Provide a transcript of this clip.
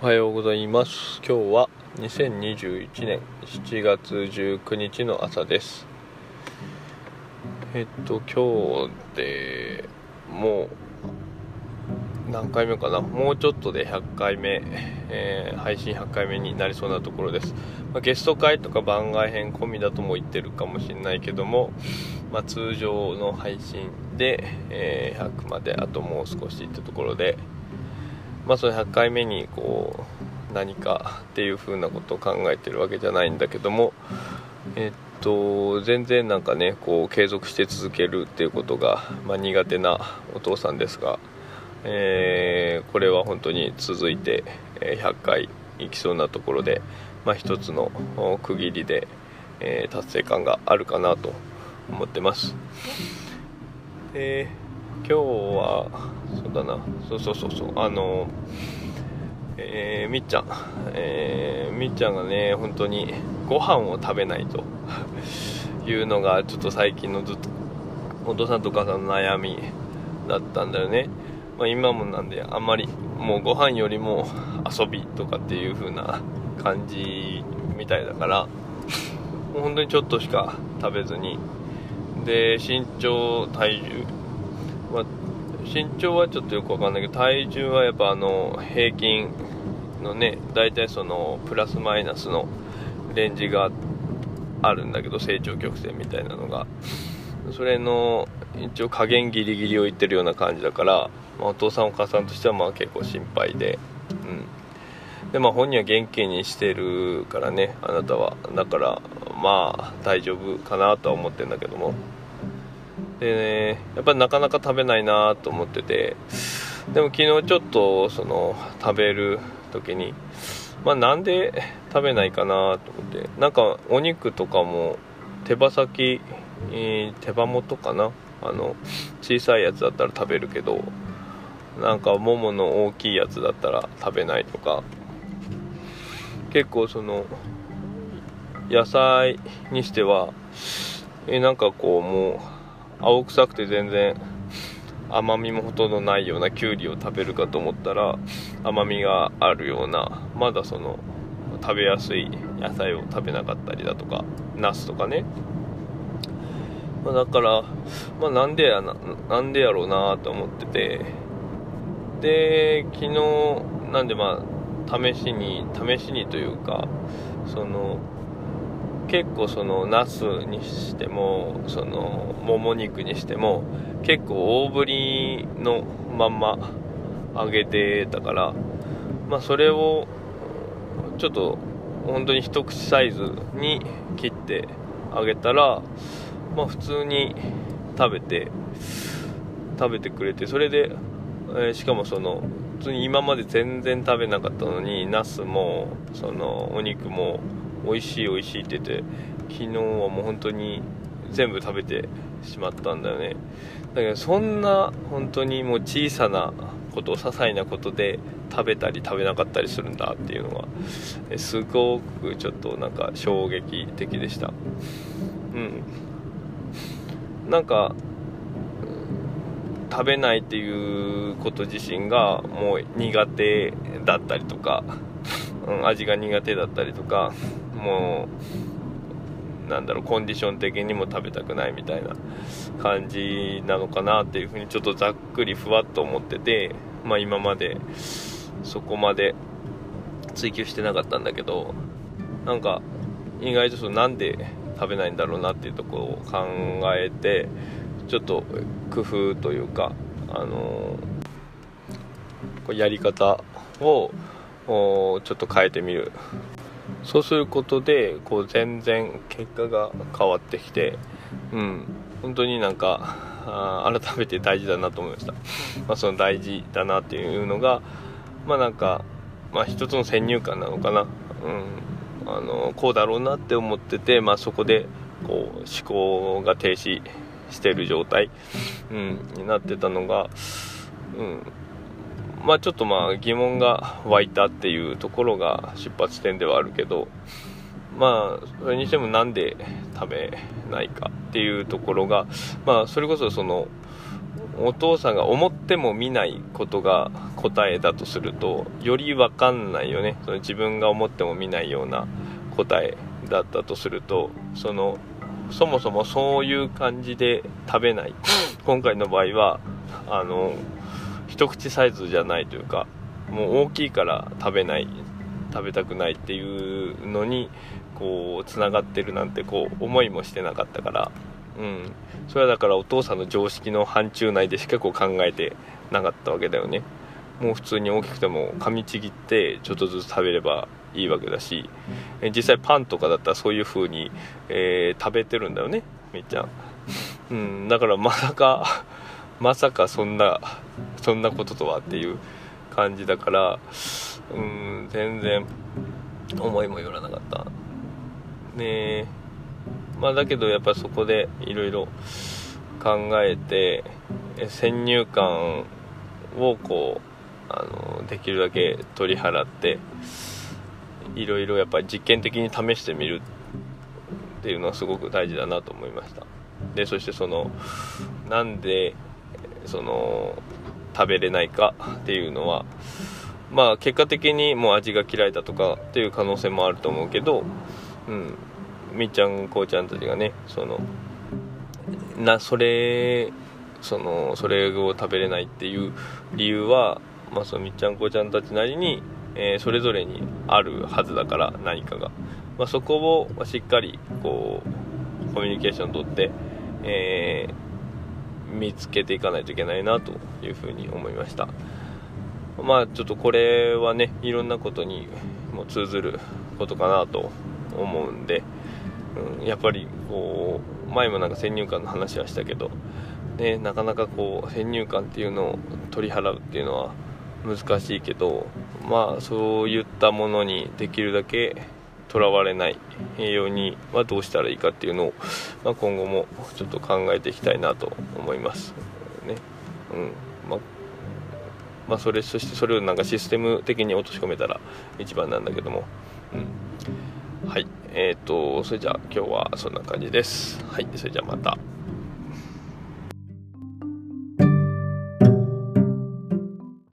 おはようございます。今日は2021年7月19日の朝です。えっと今日でもう何回目かな？もうちょっとで100回目、えー、配信100回目になりそうなところです、まあ、ゲスト会とか番外編込みだとも言ってるかもしれないけども、まあ、通常の配信で、えー、100まであともう少しってところでまあ、その100回目にこう何かっていう風なことを考えてるわけじゃないんだけどもえっと全然なんかねこう継続して続けるっていうことが、まあ、苦手なお父さんですが、えー、これは本当に続いて100回いきそうなところで、まあ、一つの区切りで、えー、達成感があるかなと思ってます。えー今日はそうだな。そうそうそうそう。あのえー、みっちゃん、えー、みっちゃんがね本当にご飯を食べないと。いうのがちょっと最近のずっとお父さんとお母さんの悩みだったんだよね、まあ、今もなんであんまりもうご飯よりも遊びとかっていう風な感じみたいだからもう本当にちょっとしか食べずに。で身長体重まあ、身長はちょっとよくわかんないけど体重はやっぱあの平均のね大体そのプラスマイナスのレンジがあるんだけど成長曲線みたいなのが。それの一応加減ギリギリを言ってるような感じだから、まあ、お父さんお母さんとしてはまあ結構心配で。うん。でまあ本人は元気にしてるからねあなたは。だからまあ大丈夫かなとは思ってるんだけども。でねやっぱりなかなか食べないなと思っててでも昨日ちょっとその食べる時にまあなんで食べないかなと思ってなんかお肉とかも手羽先、えー、手羽元かなあの小さいやつだったら食べるけどなんかももの大きいやつだったら食べないとか結構その野菜にしてはえなんかこうもう青臭くて全然甘みもほとんどないようなきゅうりを食べるかと思ったら甘みがあるようなまだその食べやすい野菜を食べなかったりだとかナスとかね、まあ、だから、まあ、なんでやななんでやろうなと思ってて。で昨日なんでまあ試しに試しにというかその結構そのナスにしてもそのもも肉にしても結構大ぶりのまんま揚げてたからまあそれをちょっと本当に一口サイズに切ってあげたらまあ普通に食べて食べてくれてそれで、えー、しかもその普通に今まで全然食べなかったのにナスもそのお肉も美味しい美味しいって言って昨日はもう本当に全部食べてしまったんだよね。だけどそんな本当にもう小さなこと些細なことで食べたり食べなかったりするんだっていうのがすごくちょっとなんか衝撃的でした。うん。なんか食べないっていうこと自身がもう苦手だったりとか、うん、味が苦手だったりとかもうなんだろうコンディション的にも食べたくないみたいな感じなのかなっていうふうにちょっとざっくりふわっと思ってて、まあ、今までそこまで追求してなかったんだけどなんか意外とそのなんで食べないんだろうなっていうところを考えてちょっと工夫というかあのー、やり方をちょっと変えてみる。そうすることでこう全然結果が変わってきてうん。本当になんかあ改めて大事だなと思いました、まあ、その大事だなっていうのがまあなんか、まあ、一つの先入観なのかな、うん、あのこうだろうなって思ってて、まあ、そこでこう思考が停止してる状態、うん、になってたのが、うん、まあちょっとまあ疑問が湧いたっていうところが出発点ではあるけどまあそれにしてもなんで食べないかっていうところがまあそれこそそのお父さんが思っても見ないことが答えだとするとより分かんないよね。その自分が思っても見ないような答えだったとするとそのそもそもそういう感じで食べない。今回の場合はあの一口サイズじゃないというかもう大きいから食べない食べたくないっていうのにこうつながってるなんてこう思いもしてなかったからうん。それはだからお父さんの常識の範疇内でしかこう考えてなかったわけだよね。もう普通に大きくても噛みちぎってちょっとずつ食べればいいわけだし。実際パンとかだったらそういう風に、えー、食べてるんだよねみっちゃん、うん、だからまさかまさかそんなそんなこととはっていう感じだからうん全然思いもよらなかったね。まあだけどやっぱそこでいろいろ考えて先入観をこうあのできるだけ取り払っていろいろやっぱり実験的に試してみるっていうのはすごく大事だなと思いました。でそしてそのなんでその食べれないかっていうのはまあ結果的にもう味が嫌いだとかっていう可能性もあると思うけどうん。みっちゃんこうちゃんたちがねそのなそれそのそれを食べれないっていう理由は、まあ、そのみっちゃんこうちゃんたちなりに、えー、それぞれにあるはずだから何かが、まあ、そこをしっかりこうコミュニケーションとって、えー、見つけていかないといけないなというふうに思いました。まあちょっとこれはねいろんなことにも通ずることかなと思うんで、うん、やっぱりこう前もなんか先入観の話はしたけどね、なかなかこう先入観っていうのを取り払うっていうのは難しいけどまあそういったものにできるだけとらわれないようにはどうしたらいいかっていうのを、まあ、今後もちょっと考えていきたいなと思いますね。うん。まあまあ、それそしてそれをなんかシステム的に落とし込めたら一番なんだけども、うん、はい。えっ、ー、とそれじゃあ今日はそんな感じです。はい。それじゃあまた。